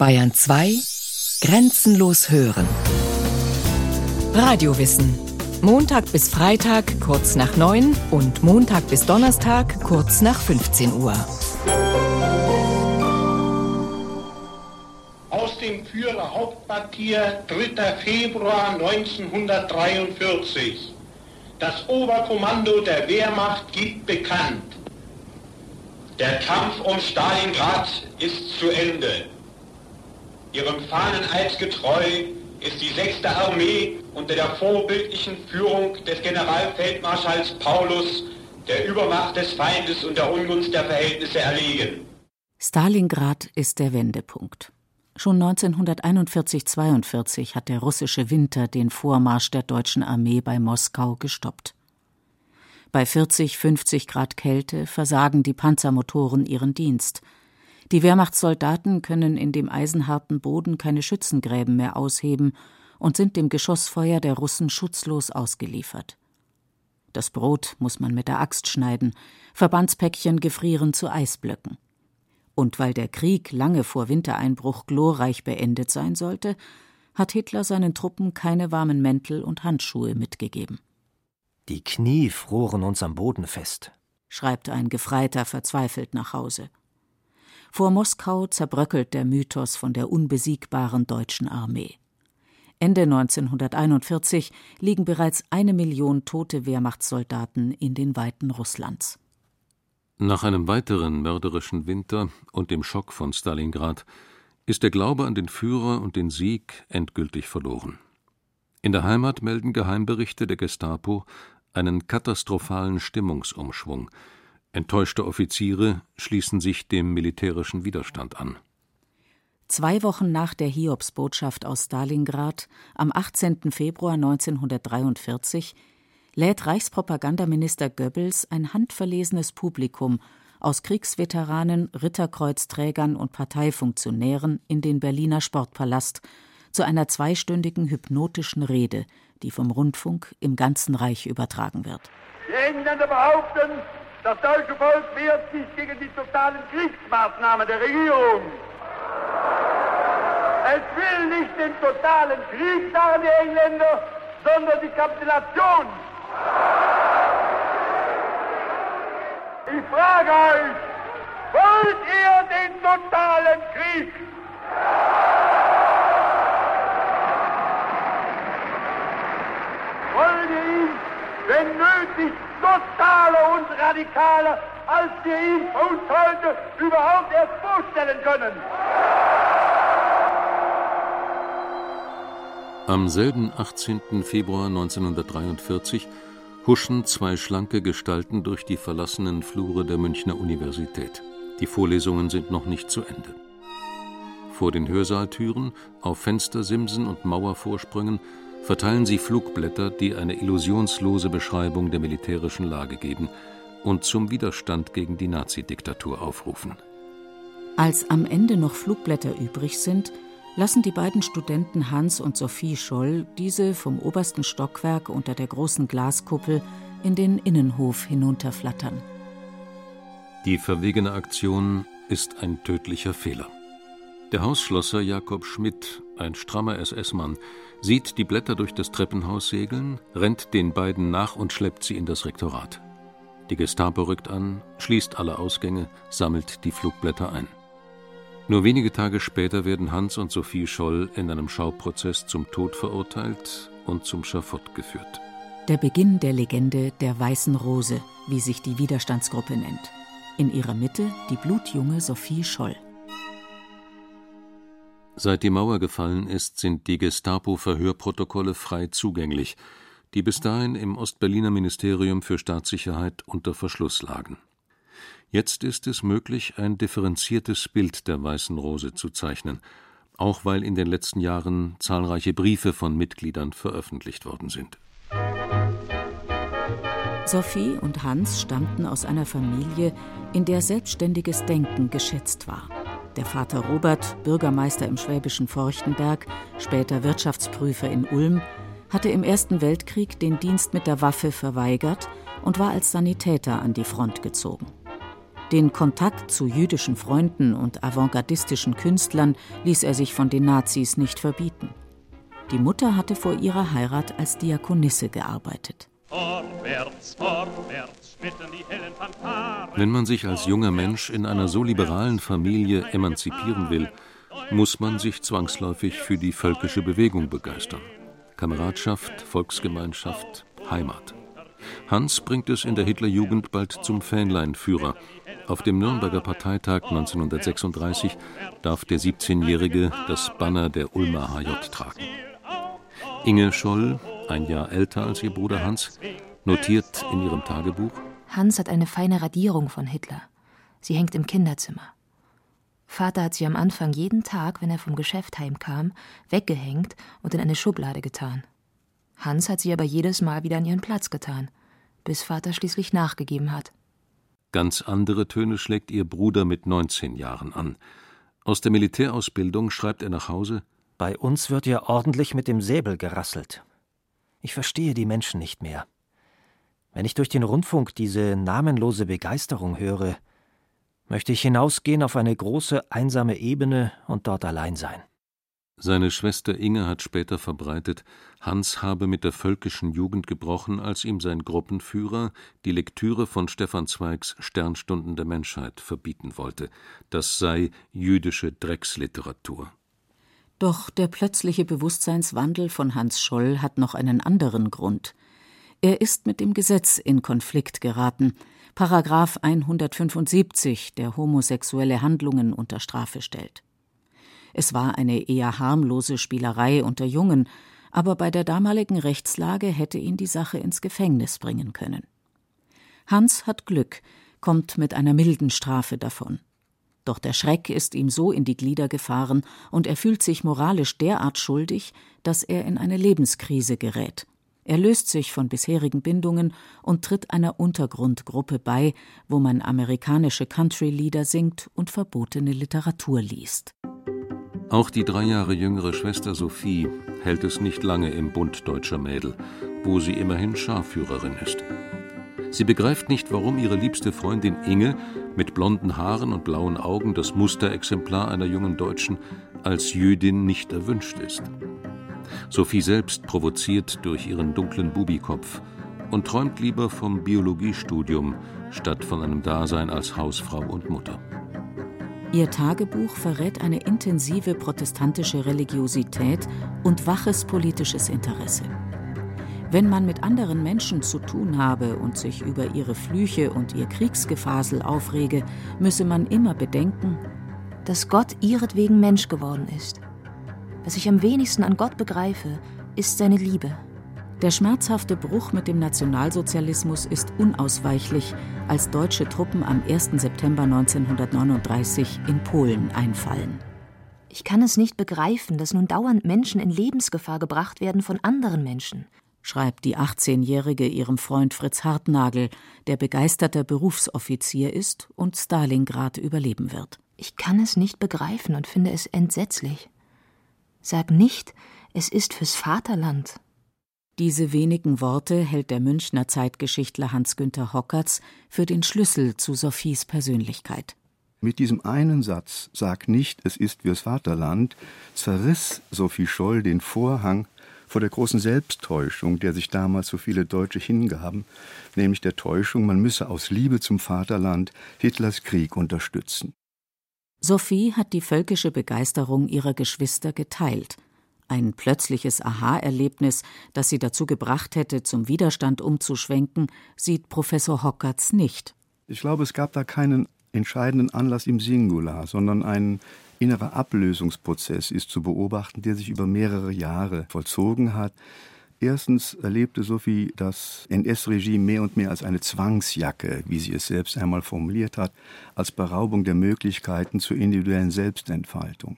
Bayern 2 Grenzenlos hören. Radiowissen. Montag bis Freitag kurz nach 9 und Montag bis Donnerstag kurz nach 15 Uhr. Aus dem Führer Hauptquartier 3. Februar 1943. Das Oberkommando der Wehrmacht gibt bekannt. Der Kampf um Stalingrad ist zu Ende. Ihrem Fahneneid getreu ist die 6. Armee unter der vorbildlichen Führung des Generalfeldmarschalls Paulus der Übermacht des Feindes und der Ungunst der Verhältnisse erlegen. Stalingrad ist der Wendepunkt. Schon 1941-42 hat der russische Winter den Vormarsch der deutschen Armee bei Moskau gestoppt. Bei 40, 50 Grad Kälte versagen die Panzermotoren ihren Dienst – die Wehrmachtssoldaten können in dem eisenharten Boden keine Schützengräben mehr ausheben und sind dem Geschossfeuer der Russen schutzlos ausgeliefert. Das Brot muss man mit der Axt schneiden, Verbandspäckchen gefrieren zu Eisblöcken. Und weil der Krieg lange vor Wintereinbruch glorreich beendet sein sollte, hat Hitler seinen Truppen keine warmen Mäntel und Handschuhe mitgegeben. Die Knie froren uns am Boden fest, schreibt ein Gefreiter verzweifelt nach Hause. Vor Moskau zerbröckelt der Mythos von der unbesiegbaren deutschen Armee. Ende 1941 liegen bereits eine Million tote Wehrmachtssoldaten in den Weiten Russlands. Nach einem weiteren mörderischen Winter und dem Schock von Stalingrad ist der Glaube an den Führer und den Sieg endgültig verloren. In der Heimat melden Geheimberichte der Gestapo einen katastrophalen Stimmungsumschwung, Enttäuschte Offiziere schließen sich dem militärischen Widerstand an. Zwei Wochen nach der Hiobsbotschaft aus Stalingrad, am 18. Februar 1943, lädt Reichspropagandaminister Goebbels ein handverlesenes Publikum aus Kriegsveteranen, Ritterkreuzträgern und Parteifunktionären in den Berliner Sportpalast zu einer zweistündigen hypnotischen Rede, die vom Rundfunk im ganzen Reich übertragen wird. Die Engländer behaupten, das deutsche Volk wehrt sich gegen die totalen Kriegsmaßnahmen der Regierung. Es will nicht den totalen Krieg, sagen die Engländer, sondern die Kapitulation. Ich frage euch, wollt ihr den totalen Krieg? Wollt ihr ihn, wenn nötig, totaler und radikaler, als wir ihn uns heute überhaupt erst vorstellen können. Am selben 18. Februar 1943 huschen zwei schlanke Gestalten durch die verlassenen Flure der Münchner Universität. Die Vorlesungen sind noch nicht zu Ende. Vor den Hörsaaltüren, auf Fenstersimsen und Mauervorsprüngen verteilen sie Flugblätter, die eine illusionslose Beschreibung der militärischen Lage geben und zum Widerstand gegen die Nazidiktatur aufrufen. Als am Ende noch Flugblätter übrig sind, lassen die beiden Studenten Hans und Sophie Scholl diese vom obersten Stockwerk unter der großen Glaskuppel in den Innenhof hinunterflattern. Die verwegene Aktion ist ein tödlicher Fehler. Der Hausschlosser Jakob Schmidt, ein strammer SS-Mann, sieht die Blätter durch das Treppenhaus segeln, rennt den beiden nach und schleppt sie in das Rektorat. Die Gestapo rückt an, schließt alle Ausgänge, sammelt die Flugblätter ein. Nur wenige Tage später werden Hans und Sophie Scholl in einem Schauprozess zum Tod verurteilt und zum Schafott geführt. Der Beginn der Legende der Weißen Rose, wie sich die Widerstandsgruppe nennt. In ihrer Mitte die blutjunge Sophie Scholl. Seit die Mauer gefallen ist, sind die Gestapo-Verhörprotokolle frei zugänglich, die bis dahin im Ostberliner Ministerium für Staatssicherheit unter Verschluss lagen. Jetzt ist es möglich, ein differenziertes Bild der Weißen Rose zu zeichnen, auch weil in den letzten Jahren zahlreiche Briefe von Mitgliedern veröffentlicht worden sind. Sophie und Hans stammten aus einer Familie, in der selbstständiges Denken geschätzt war. Der Vater Robert, Bürgermeister im schwäbischen Forchtenberg, später Wirtschaftsprüfer in Ulm, hatte im Ersten Weltkrieg den Dienst mit der Waffe verweigert und war als Sanitäter an die Front gezogen. Den Kontakt zu jüdischen Freunden und avantgardistischen Künstlern ließ er sich von den Nazis nicht verbieten. Die Mutter hatte vor ihrer Heirat als Diakonisse gearbeitet. Vorwärts, vorwärts, Wenn man sich als junger Mensch in einer so liberalen Familie emanzipieren will, muss man sich zwangsläufig für die völkische Bewegung begeistern. Kameradschaft, Volksgemeinschaft, Heimat. Hans bringt es in der Hitlerjugend bald zum Fähnleinführer. Auf dem Nürnberger Parteitag 1936 darf der 17-Jährige das Banner der Ulmer HJ tragen. Inge Scholl, ein Jahr älter als ihr Bruder Hans, notiert in ihrem Tagebuch: Hans hat eine feine Radierung von Hitler. Sie hängt im Kinderzimmer. Vater hat sie am Anfang jeden Tag, wenn er vom Geschäft heimkam, weggehängt und in eine Schublade getan. Hans hat sie aber jedes Mal wieder an ihren Platz getan, bis Vater schließlich nachgegeben hat. Ganz andere Töne schlägt ihr Bruder mit 19 Jahren an. Aus der Militärausbildung schreibt er nach Hause: Bei uns wird ja ordentlich mit dem Säbel gerasselt. Ich verstehe die Menschen nicht mehr. Wenn ich durch den Rundfunk diese namenlose Begeisterung höre, möchte ich hinausgehen auf eine große einsame Ebene und dort allein sein. Seine Schwester Inge hat später verbreitet, Hans habe mit der völkischen Jugend gebrochen, als ihm sein Gruppenführer die Lektüre von Stefan Zweigs Sternstunden der Menschheit verbieten wollte. Das sei jüdische Drecksliteratur. Doch der plötzliche Bewusstseinswandel von Hans Scholl hat noch einen anderen Grund. Er ist mit dem Gesetz in Konflikt geraten, Paragraph 175, der homosexuelle Handlungen unter Strafe stellt. Es war eine eher harmlose Spielerei unter Jungen, aber bei der damaligen Rechtslage hätte ihn die Sache ins Gefängnis bringen können. Hans hat Glück, kommt mit einer milden Strafe davon. Doch der Schreck ist ihm so in die Glieder gefahren und er fühlt sich moralisch derart schuldig, dass er in eine Lebenskrise gerät. Er löst sich von bisherigen Bindungen und tritt einer Untergrundgruppe bei, wo man amerikanische Country-Lieder singt und verbotene Literatur liest. Auch die drei Jahre jüngere Schwester Sophie hält es nicht lange im Bund deutscher Mädel, wo sie immerhin Scharführerin ist. Sie begreift nicht, warum ihre liebste Freundin Inge mit blonden Haaren und blauen Augen, das Musterexemplar einer jungen Deutschen, als Jüdin nicht erwünscht ist. Sophie selbst provoziert durch ihren dunklen Bubikopf und träumt lieber vom Biologiestudium statt von einem Dasein als Hausfrau und Mutter. Ihr Tagebuch verrät eine intensive protestantische Religiosität und waches politisches Interesse. Wenn man mit anderen Menschen zu tun habe und sich über ihre Flüche und ihr Kriegsgefasel aufrege, müsse man immer bedenken, dass Gott ihretwegen Mensch geworden ist. Was ich am wenigsten an Gott begreife, ist seine Liebe. Der schmerzhafte Bruch mit dem Nationalsozialismus ist unausweichlich, als deutsche Truppen am 1. September 1939 in Polen einfallen. Ich kann es nicht begreifen, dass nun dauernd Menschen in Lebensgefahr gebracht werden von anderen Menschen schreibt die 18-Jährige ihrem Freund Fritz Hartnagel, der begeisterter Berufsoffizier ist und Stalingrad überleben wird. Ich kann es nicht begreifen und finde es entsetzlich. Sag nicht, es ist fürs Vaterland. Diese wenigen Worte hält der Münchner Zeitgeschichtler Hans-Günther Hockertz für den Schlüssel zu Sophies Persönlichkeit. Mit diesem einen Satz, sag nicht, es ist fürs Vaterland, zerriss Sophie Scholl den Vorhang vor der großen Selbsttäuschung, der sich damals so viele Deutsche hingaben, nämlich der Täuschung, man müsse aus Liebe zum Vaterland Hitlers Krieg unterstützen. Sophie hat die völkische Begeisterung ihrer Geschwister geteilt. Ein plötzliches Aha-Erlebnis, das sie dazu gebracht hätte, zum Widerstand umzuschwenken, sieht Professor Hockertz nicht. Ich glaube, es gab da keinen entscheidenden Anlass im Singular, sondern einen innerer Ablösungsprozess ist zu beobachten, der sich über mehrere Jahre vollzogen hat. Erstens erlebte Sophie das NS-Regime mehr und mehr als eine Zwangsjacke, wie sie es selbst einmal formuliert hat, als Beraubung der Möglichkeiten zur individuellen Selbstentfaltung.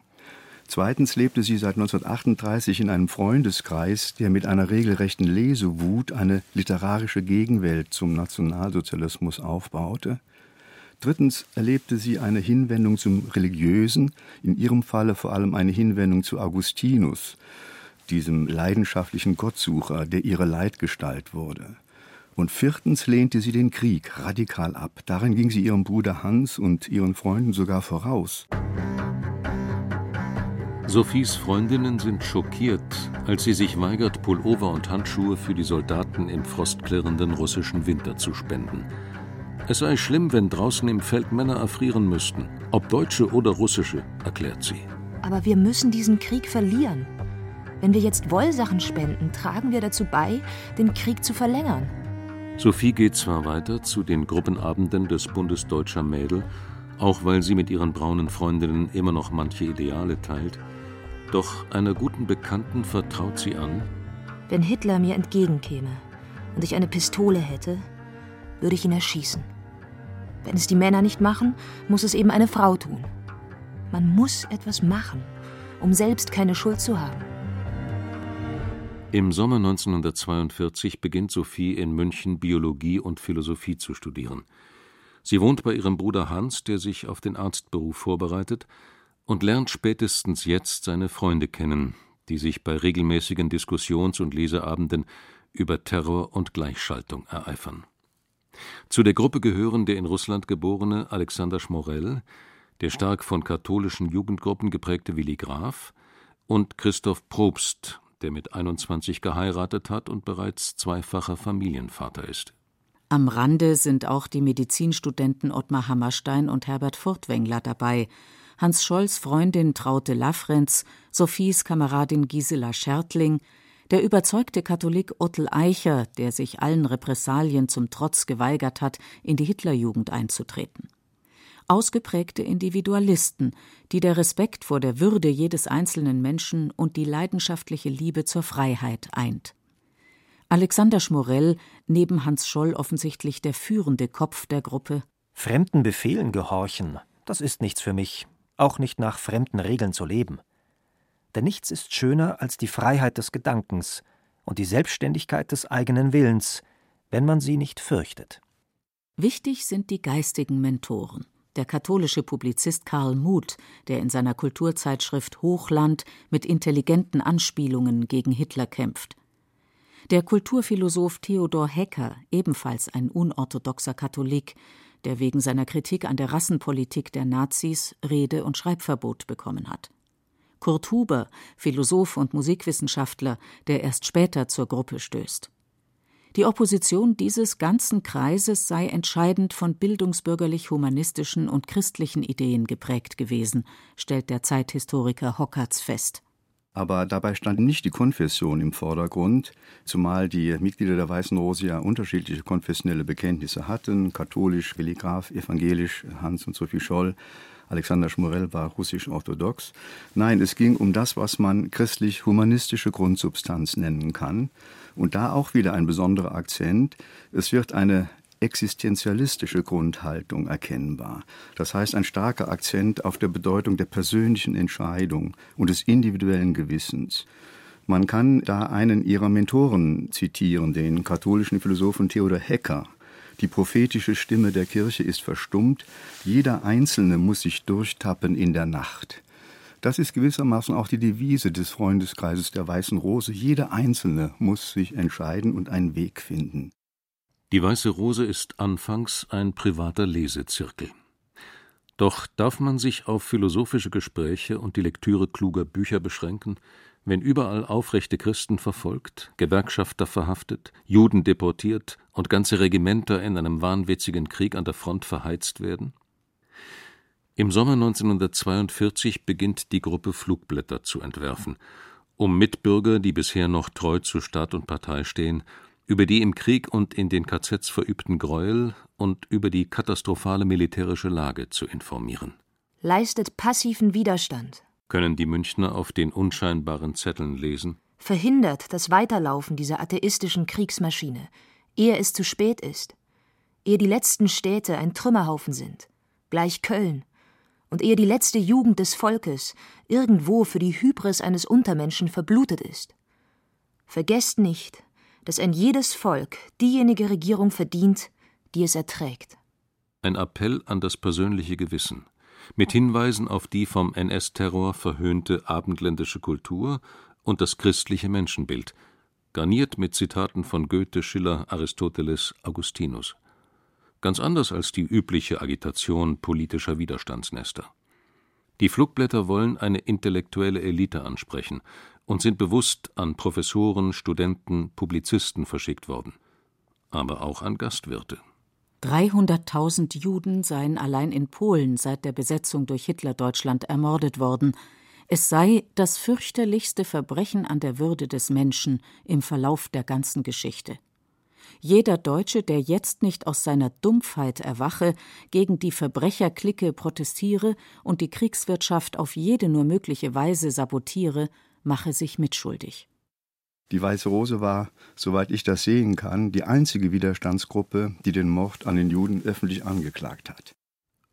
Zweitens lebte sie seit 1938 in einem Freundeskreis, der mit einer regelrechten Lesewut eine literarische Gegenwelt zum Nationalsozialismus aufbaute. Drittens erlebte sie eine Hinwendung zum Religiösen, in ihrem Falle vor allem eine Hinwendung zu Augustinus, diesem leidenschaftlichen Gottsucher, der ihre Leitgestalt wurde. Und viertens lehnte sie den Krieg radikal ab. Darin ging sie ihrem Bruder Hans und ihren Freunden sogar voraus. Sophies Freundinnen sind schockiert, als sie sich weigert, Pullover und Handschuhe für die Soldaten im frostklirrenden russischen Winter zu spenden. Es sei schlimm, wenn draußen im Feld Männer erfrieren müssten, ob deutsche oder russische, erklärt sie. Aber wir müssen diesen Krieg verlieren. Wenn wir jetzt Wollsachen spenden, tragen wir dazu bei, den Krieg zu verlängern. Sophie geht zwar weiter zu den Gruppenabenden des Bundes Deutscher Mädel, auch weil sie mit ihren braunen Freundinnen immer noch manche Ideale teilt, doch einer guten Bekannten vertraut sie an. Wenn Hitler mir entgegenkäme und ich eine Pistole hätte, würde ich ihn erschießen. Wenn es die Männer nicht machen, muss es eben eine Frau tun. Man muss etwas machen, um selbst keine Schuld zu haben. Im Sommer 1942 beginnt Sophie in München Biologie und Philosophie zu studieren. Sie wohnt bei ihrem Bruder Hans, der sich auf den Arztberuf vorbereitet, und lernt spätestens jetzt seine Freunde kennen, die sich bei regelmäßigen Diskussions- und Leseabenden über Terror und Gleichschaltung ereifern. Zu der Gruppe gehören der in Russland geborene Alexander Schmorell, der stark von katholischen Jugendgruppen geprägte Willi Graf und Christoph Probst, der mit 21 geheiratet hat und bereits zweifacher Familienvater ist. Am Rande sind auch die Medizinstudenten Ottmar Hammerstein und Herbert Furtwängler dabei, Hans Scholls Freundin Traute Laffrenz, Sophies Kameradin Gisela Schertling, der überzeugte Katholik Ottel Eicher, der sich allen Repressalien zum Trotz geweigert hat, in die Hitlerjugend einzutreten ausgeprägte Individualisten, die der Respekt vor der Würde jedes einzelnen Menschen und die leidenschaftliche Liebe zur Freiheit eint. Alexander Schmorell, neben Hans Scholl offensichtlich der führende Kopf der Gruppe. Fremden Befehlen gehorchen, das ist nichts für mich, auch nicht nach fremden Regeln zu leben. Denn nichts ist schöner als die Freiheit des Gedankens und die Selbstständigkeit des eigenen Willens, wenn man sie nicht fürchtet. Wichtig sind die geistigen Mentoren der katholische Publizist Karl Muth, der in seiner Kulturzeitschrift Hochland mit intelligenten Anspielungen gegen Hitler kämpft. Der Kulturphilosoph Theodor Hecker, ebenfalls ein unorthodoxer Katholik, der wegen seiner Kritik an der Rassenpolitik der Nazis Rede- und Schreibverbot bekommen hat. Kurt Huber, Philosoph und Musikwissenschaftler, der erst später zur Gruppe stößt. Die Opposition dieses ganzen Kreises sei entscheidend von bildungsbürgerlich-humanistischen und christlichen Ideen geprägt gewesen, stellt der Zeithistoriker Hockertz fest. Aber dabei stand nicht die Konfession im Vordergrund, zumal die Mitglieder der Weißen Rose ja unterschiedliche konfessionelle Bekenntnisse hatten, katholisch, Willi Graf, evangelisch, Hans und Sophie Scholl, Alexander Schmorell war russisch-orthodox. Nein, es ging um das, was man christlich-humanistische Grundsubstanz nennen kann. Und da auch wieder ein besonderer Akzent. Es wird eine existenzialistische Grundhaltung erkennbar. Das heißt ein starker Akzent auf der Bedeutung der persönlichen Entscheidung und des individuellen Gewissens. Man kann da einen ihrer Mentoren zitieren, den katholischen Philosophen Theodor Hecker. Die prophetische Stimme der Kirche ist verstummt, jeder Einzelne muss sich durchtappen in der Nacht. Das ist gewissermaßen auch die Devise des Freundeskreises der Weißen Rose. Jeder Einzelne muss sich entscheiden und einen Weg finden. Die Weiße Rose ist anfangs ein privater Lesezirkel. Doch darf man sich auf philosophische Gespräche und die Lektüre kluger Bücher beschränken, wenn überall aufrechte Christen verfolgt, Gewerkschafter verhaftet, Juden deportiert und ganze Regimenter in einem wahnwitzigen Krieg an der Front verheizt werden? Im Sommer 1942 beginnt die Gruppe Flugblätter zu entwerfen, um Mitbürger, die bisher noch treu zu Staat und Partei stehen, über die im Krieg und in den KZs verübten Gräuel und über die katastrophale militärische Lage zu informieren. Leistet passiven Widerstand, können die Münchner auf den unscheinbaren Zetteln lesen. Verhindert das Weiterlaufen dieser atheistischen Kriegsmaschine, ehe es zu spät ist, ehe die letzten Städte ein Trümmerhaufen sind, gleich Köln, und ehe die letzte Jugend des Volkes irgendwo für die Hybris eines Untermenschen verblutet ist. Vergesst nicht, dass ein jedes Volk diejenige Regierung verdient, die es erträgt. Ein Appell an das persönliche Gewissen, mit Hinweisen auf die vom NS-Terror verhöhnte abendländische Kultur und das christliche Menschenbild, garniert mit Zitaten von Goethe, Schiller, Aristoteles, Augustinus. Ganz anders als die übliche Agitation politischer Widerstandsnester. Die Flugblätter wollen eine intellektuelle Elite ansprechen und sind bewusst an Professoren, Studenten, Publizisten verschickt worden, aber auch an Gastwirte. 300.000 Juden seien allein in Polen seit der Besetzung durch Hitler Deutschland ermordet worden. Es sei das fürchterlichste Verbrechen an der Würde des Menschen im Verlauf der ganzen Geschichte. Jeder Deutsche, der jetzt nicht aus seiner Dumpfheit erwache, gegen die Verbrecherklicke protestiere und die Kriegswirtschaft auf jede nur mögliche Weise sabotiere, mache sich mitschuldig. Die Weiße Rose war, soweit ich das sehen kann, die einzige Widerstandsgruppe, die den Mord an den Juden öffentlich angeklagt hat.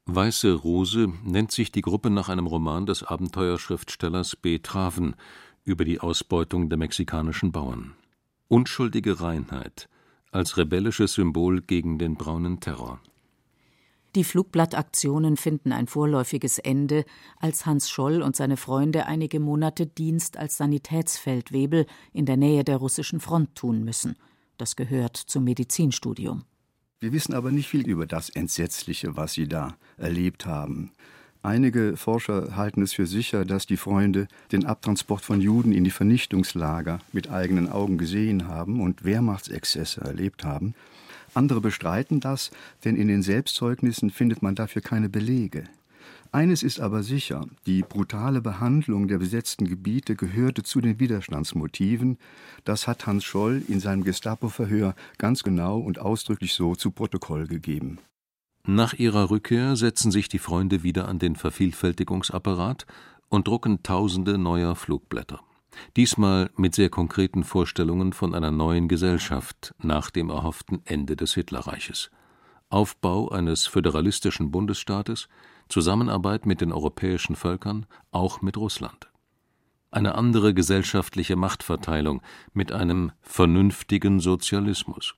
Weiße Rose nennt sich die Gruppe nach einem Roman des Abenteuerschriftstellers B. Traven über die Ausbeutung der mexikanischen Bauern. Unschuldige Reinheit als rebellisches Symbol gegen den braunen Terror. Die Flugblattaktionen finden ein vorläufiges Ende, als Hans Scholl und seine Freunde einige Monate Dienst als Sanitätsfeldwebel in der Nähe der russischen Front tun müssen. Das gehört zum Medizinstudium. Wir wissen aber nicht viel über das Entsetzliche, was sie da erlebt haben. Einige Forscher halten es für sicher, dass die Freunde den Abtransport von Juden in die Vernichtungslager mit eigenen Augen gesehen haben und Wehrmachtsexzesse erlebt haben. Andere bestreiten das, denn in den Selbstzeugnissen findet man dafür keine Belege. Eines ist aber sicher, die brutale Behandlung der besetzten Gebiete gehörte zu den Widerstandsmotiven, das hat Hans Scholl in seinem Gestapo-Verhör ganz genau und ausdrücklich so zu Protokoll gegeben. Nach ihrer Rückkehr setzen sich die Freunde wieder an den Vervielfältigungsapparat und drucken tausende neuer Flugblätter diesmal mit sehr konkreten Vorstellungen von einer neuen Gesellschaft nach dem erhofften Ende des Hitlerreiches. Aufbau eines föderalistischen Bundesstaates, Zusammenarbeit mit den europäischen Völkern, auch mit Russland. Eine andere gesellschaftliche Machtverteilung mit einem vernünftigen Sozialismus.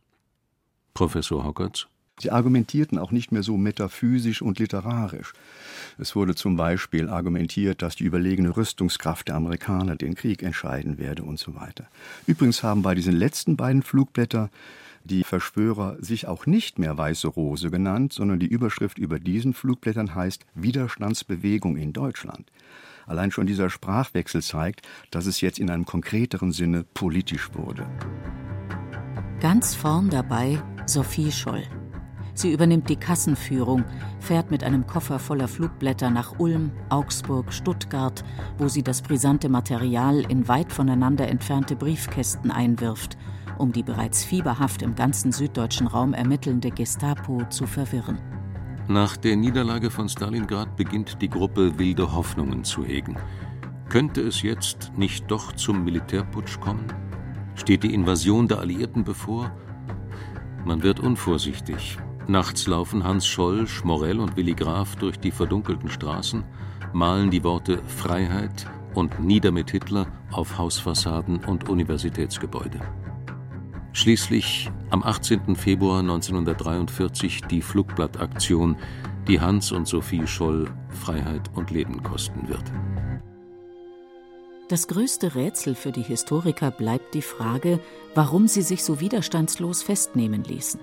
Professor Hockertz Sie argumentierten auch nicht mehr so metaphysisch und literarisch. Es wurde zum Beispiel argumentiert, dass die überlegene Rüstungskraft der Amerikaner den Krieg entscheiden werde und so weiter. Übrigens haben bei diesen letzten beiden Flugblätter die Verschwörer sich auch nicht mehr Weiße Rose genannt, sondern die Überschrift über diesen Flugblättern heißt Widerstandsbewegung in Deutschland. Allein schon dieser Sprachwechsel zeigt, dass es jetzt in einem konkreteren Sinne politisch wurde. Ganz vorn dabei Sophie Scholl. Sie übernimmt die Kassenführung, fährt mit einem Koffer voller Flugblätter nach Ulm, Augsburg, Stuttgart, wo sie das brisante Material in weit voneinander entfernte Briefkästen einwirft, um die bereits fieberhaft im ganzen süddeutschen Raum ermittelnde Gestapo zu verwirren. Nach der Niederlage von Stalingrad beginnt die Gruppe wilde Hoffnungen zu hegen. Könnte es jetzt nicht doch zum Militärputsch kommen? Steht die Invasion der Alliierten bevor? Man wird unvorsichtig, Nachts laufen Hans Scholl, Schmorell und Willi Graf durch die verdunkelten Straßen, malen die Worte Freiheit und Nieder mit Hitler auf Hausfassaden und Universitätsgebäude. Schließlich am 18. Februar 1943 die Flugblattaktion, die Hans und Sophie Scholl Freiheit und Leben kosten wird. Das größte Rätsel für die Historiker bleibt die Frage, warum sie sich so widerstandslos festnehmen ließen.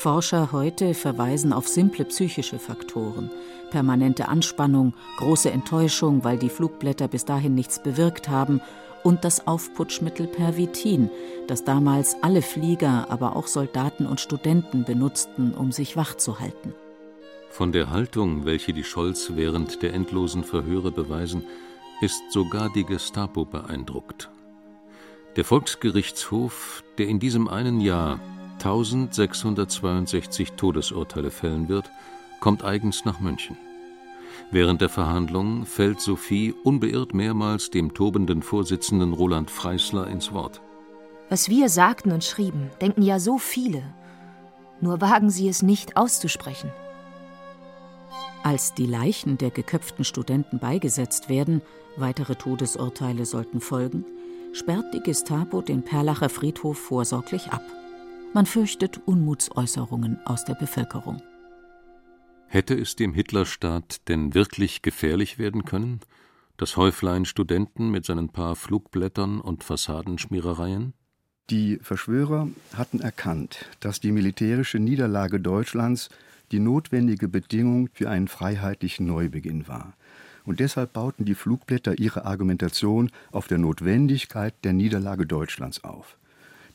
Forscher heute verweisen auf simple psychische Faktoren, permanente Anspannung, große Enttäuschung, weil die Flugblätter bis dahin nichts bewirkt haben, und das Aufputschmittel Pervitin, das damals alle Flieger, aber auch Soldaten und Studenten benutzten, um sich wach zu halten. Von der Haltung, welche die Scholz während der endlosen Verhöre beweisen, ist sogar die Gestapo beeindruckt. Der Volksgerichtshof, der in diesem einen Jahr 1662 Todesurteile fällen wird, kommt eigens nach München. Während der Verhandlungen fällt Sophie unbeirrt mehrmals dem tobenden Vorsitzenden Roland Freisler ins Wort. Was wir sagten und schrieben, denken ja so viele. Nur wagen sie es nicht auszusprechen. Als die Leichen der geköpften Studenten beigesetzt werden, weitere Todesurteile sollten folgen, sperrt die Gestapo den Perlacher Friedhof vorsorglich ab. Man fürchtet Unmutsäußerungen aus der Bevölkerung. Hätte es dem Hitlerstaat denn wirklich gefährlich werden können? Das Häuflein Studenten mit seinen paar Flugblättern und Fassadenschmierereien? Die Verschwörer hatten erkannt, dass die militärische Niederlage Deutschlands die notwendige Bedingung für einen freiheitlichen Neubeginn war. Und deshalb bauten die Flugblätter ihre Argumentation auf der Notwendigkeit der Niederlage Deutschlands auf.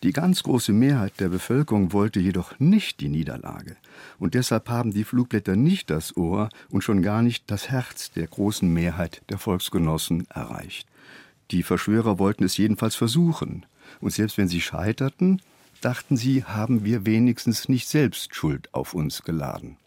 Die ganz große Mehrheit der Bevölkerung wollte jedoch nicht die Niederlage. Und deshalb haben die Flugblätter nicht das Ohr und schon gar nicht das Herz der großen Mehrheit der Volksgenossen erreicht. Die Verschwörer wollten es jedenfalls versuchen. Und selbst wenn sie scheiterten, dachten sie, haben wir wenigstens nicht selbst Schuld auf uns geladen.